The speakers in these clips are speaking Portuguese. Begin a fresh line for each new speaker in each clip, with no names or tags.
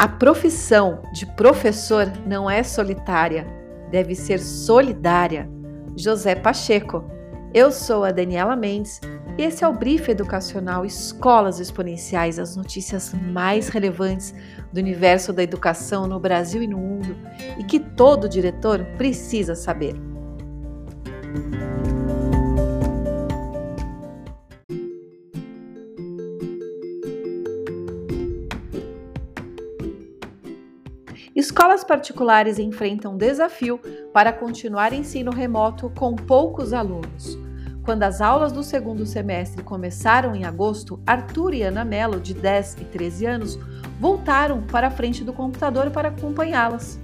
A profissão de professor não é solitária, deve ser solidária. José Pacheco. Eu sou a Daniela Mendes e esse é o Brief Educacional Escolas Exponenciais, as notícias mais relevantes do universo da educação no Brasil e no mundo e que todo diretor precisa saber. Escolas particulares enfrentam desafio para continuar ensino remoto com poucos alunos. Quando as aulas do segundo semestre começaram em agosto, Arthur e Ana Mello, de 10 e 13 anos, voltaram para a frente do computador para acompanhá-las.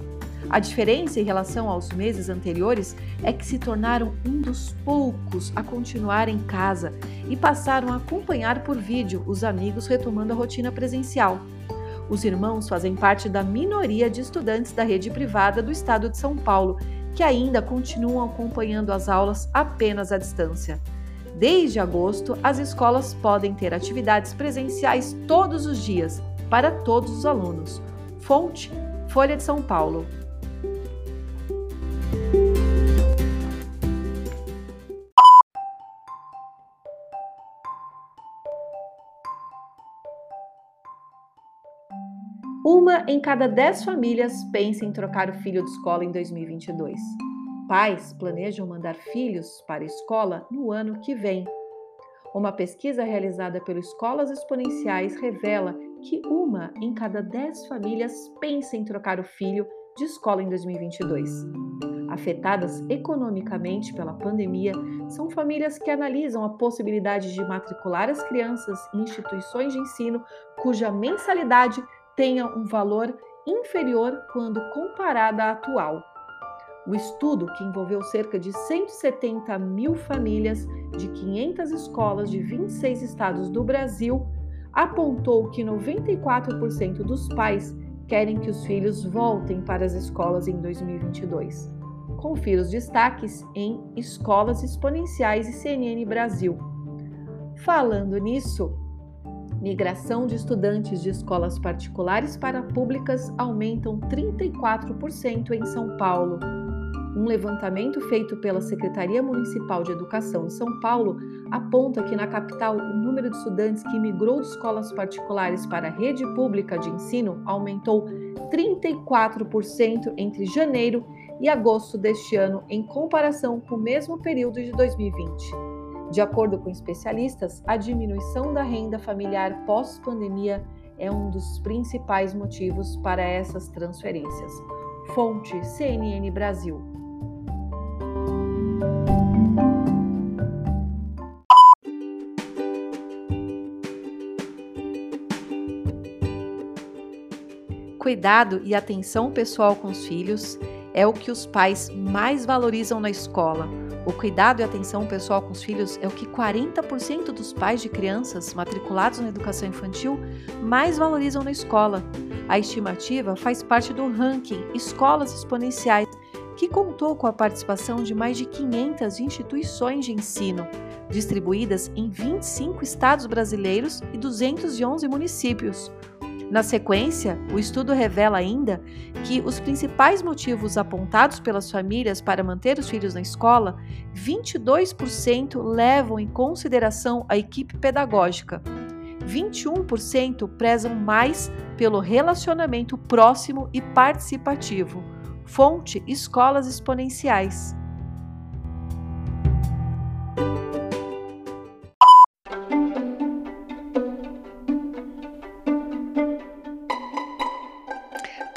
A diferença em relação aos meses anteriores é que se tornaram um dos poucos a continuar em casa e passaram a acompanhar por vídeo os amigos retomando a rotina presencial. Os irmãos fazem parte da minoria de estudantes da rede privada do estado de São Paulo, que ainda continuam acompanhando as aulas apenas à distância. Desde agosto, as escolas podem ter atividades presenciais todos os dias, para todos os alunos. Fonte: Folha de São Paulo. Uma em cada dez famílias pensa em trocar o filho de escola em 2022. Pais planejam mandar filhos para a escola no ano que vem. Uma pesquisa realizada pelo Escolas Exponenciais revela que uma em cada dez famílias pensa em trocar o filho de escola em 2022. Afetadas economicamente pela pandemia, são famílias que analisam a possibilidade de matricular as crianças em instituições de ensino cuja mensalidade tenha um valor inferior quando comparada à atual. O estudo, que envolveu cerca de 170 mil famílias de 500 escolas de 26 estados do Brasil, apontou que 94% dos pais querem que os filhos voltem para as escolas em 2022. Confira os destaques em Escolas Exponenciais e CNN Brasil. Falando nisso, Migração de estudantes de escolas particulares para públicas aumentam 34% em São Paulo. Um levantamento feito pela Secretaria Municipal de Educação de São Paulo aponta que na capital o número de estudantes que migrou de escolas particulares para a rede pública de ensino aumentou 34% entre janeiro e agosto deste ano, em comparação com o mesmo período de 2020. De acordo com especialistas, a diminuição da renda familiar pós-pandemia é um dos principais motivos para essas transferências. Fonte CNN Brasil. Cuidado e atenção pessoal com os filhos é o que os pais mais valorizam na escola o cuidado e atenção pessoal com os filhos é o que 40% dos pais de crianças matriculados na educação infantil mais valorizam na escola. A estimativa faz parte do ranking Escolas Exponenciais, que contou com a participação de mais de 500 instituições de ensino, distribuídas em 25 estados brasileiros e 211 municípios. Na sequência, o estudo revela ainda que os principais motivos apontados pelas famílias para manter os filhos na escola, 22% levam em consideração a equipe pedagógica. 21% prezam mais pelo relacionamento próximo e participativo. Fonte: Escolas Exponenciais.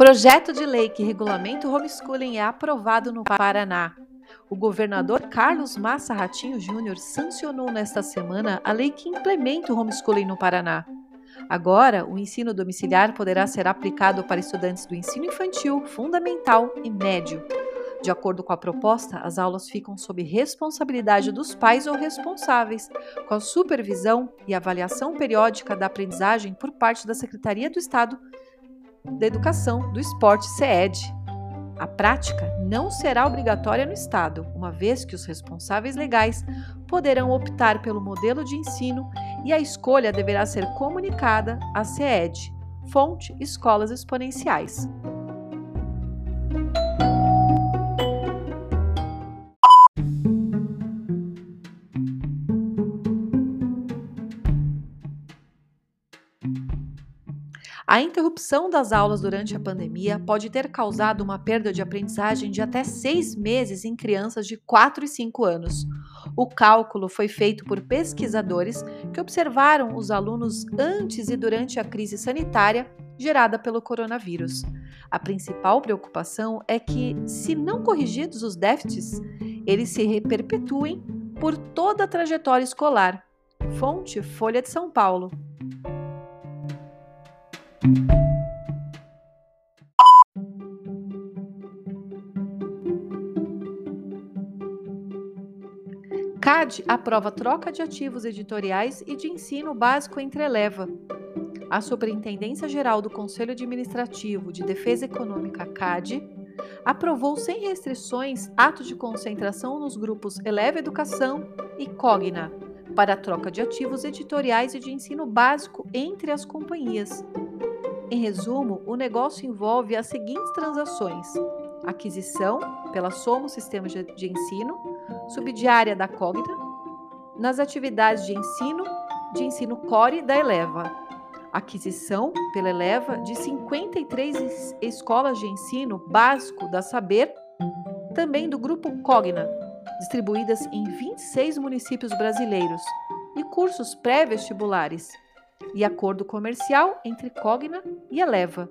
Projeto de lei que regulamenta o homeschooling é aprovado no Paraná. O governador Carlos Massa Ratinho Júnior sancionou nesta semana a lei que implementa o homeschooling no Paraná. Agora, o ensino domiciliar poderá ser aplicado para estudantes do ensino infantil, fundamental e médio. De acordo com a proposta, as aulas ficam sob responsabilidade dos pais ou responsáveis, com a supervisão e avaliação periódica da aprendizagem por parte da Secretaria do Estado da Educação, do Esporte CED. A prática não será obrigatória no Estado, uma vez que os responsáveis legais poderão optar pelo modelo de ensino e a escolha deverá ser comunicada à CED. Fonte Escolas Exponenciais. A interrupção das aulas durante a pandemia pode ter causado uma perda de aprendizagem de até seis meses em crianças de 4 e 5 anos. O cálculo foi feito por pesquisadores que observaram os alunos antes e durante a crise sanitária gerada pelo coronavírus. A principal preocupação é que, se não corrigidos os déficits, eles se perpetuem por toda a trajetória escolar. Fonte Folha de São Paulo. CAD aprova troca de ativos editoriais e de ensino básico entre Eleva. A Superintendência Geral do Conselho Administrativo de Defesa Econômica CAD aprovou sem restrições atos de concentração nos grupos Eleva Educação e Cogna para a troca de ativos editoriais e de ensino básico entre as companhias. Em resumo, o negócio envolve as seguintes transações: aquisição pela Somo Sistema de Ensino, subdiária da Cogna, nas atividades de ensino, de ensino core da Eleva, aquisição pela Eleva de 53 escolas de ensino básico da Saber, também do grupo Cogna, distribuídas em 26 municípios brasileiros, e cursos pré-vestibulares e acordo comercial entre Cogna e Eleva,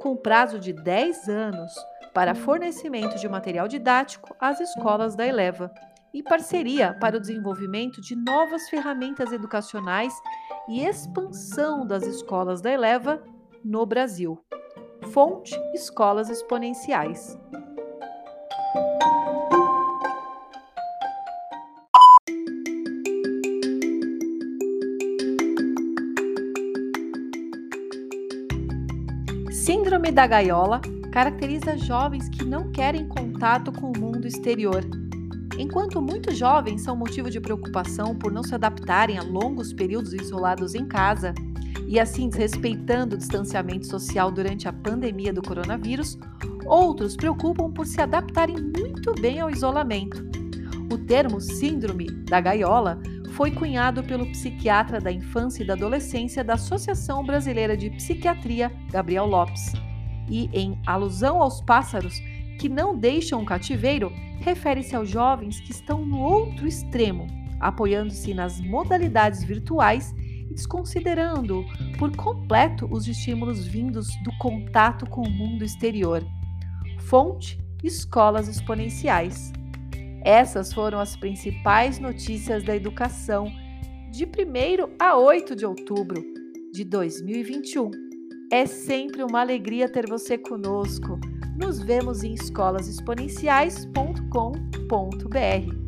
com prazo de 10 anos para fornecimento de material didático às escolas da Eleva e parceria para o desenvolvimento de novas ferramentas educacionais e expansão das escolas da Eleva no Brasil. Fonte Escolas Exponenciais. Síndrome da gaiola caracteriza jovens que não querem contato com o mundo exterior. Enquanto muitos jovens são motivo de preocupação por não se adaptarem a longos períodos isolados em casa e assim desrespeitando o distanciamento social durante a pandemia do coronavírus, outros preocupam por se adaptarem muito bem ao isolamento. O termo síndrome da gaiola foi cunhado pelo psiquiatra da infância e da adolescência da Associação Brasileira de Psiquiatria, Gabriel Lopes. E, em alusão aos pássaros que não deixam o cativeiro, refere-se aos jovens que estão no outro extremo, apoiando-se nas modalidades virtuais e desconsiderando por completo os estímulos vindos do contato com o mundo exterior. Fonte: Escolas Exponenciais. Essas foram as principais notícias da educação de 1 a 8 de outubro de 2021. É sempre uma alegria ter você conosco. Nos vemos em escolasexponenciais.com.br.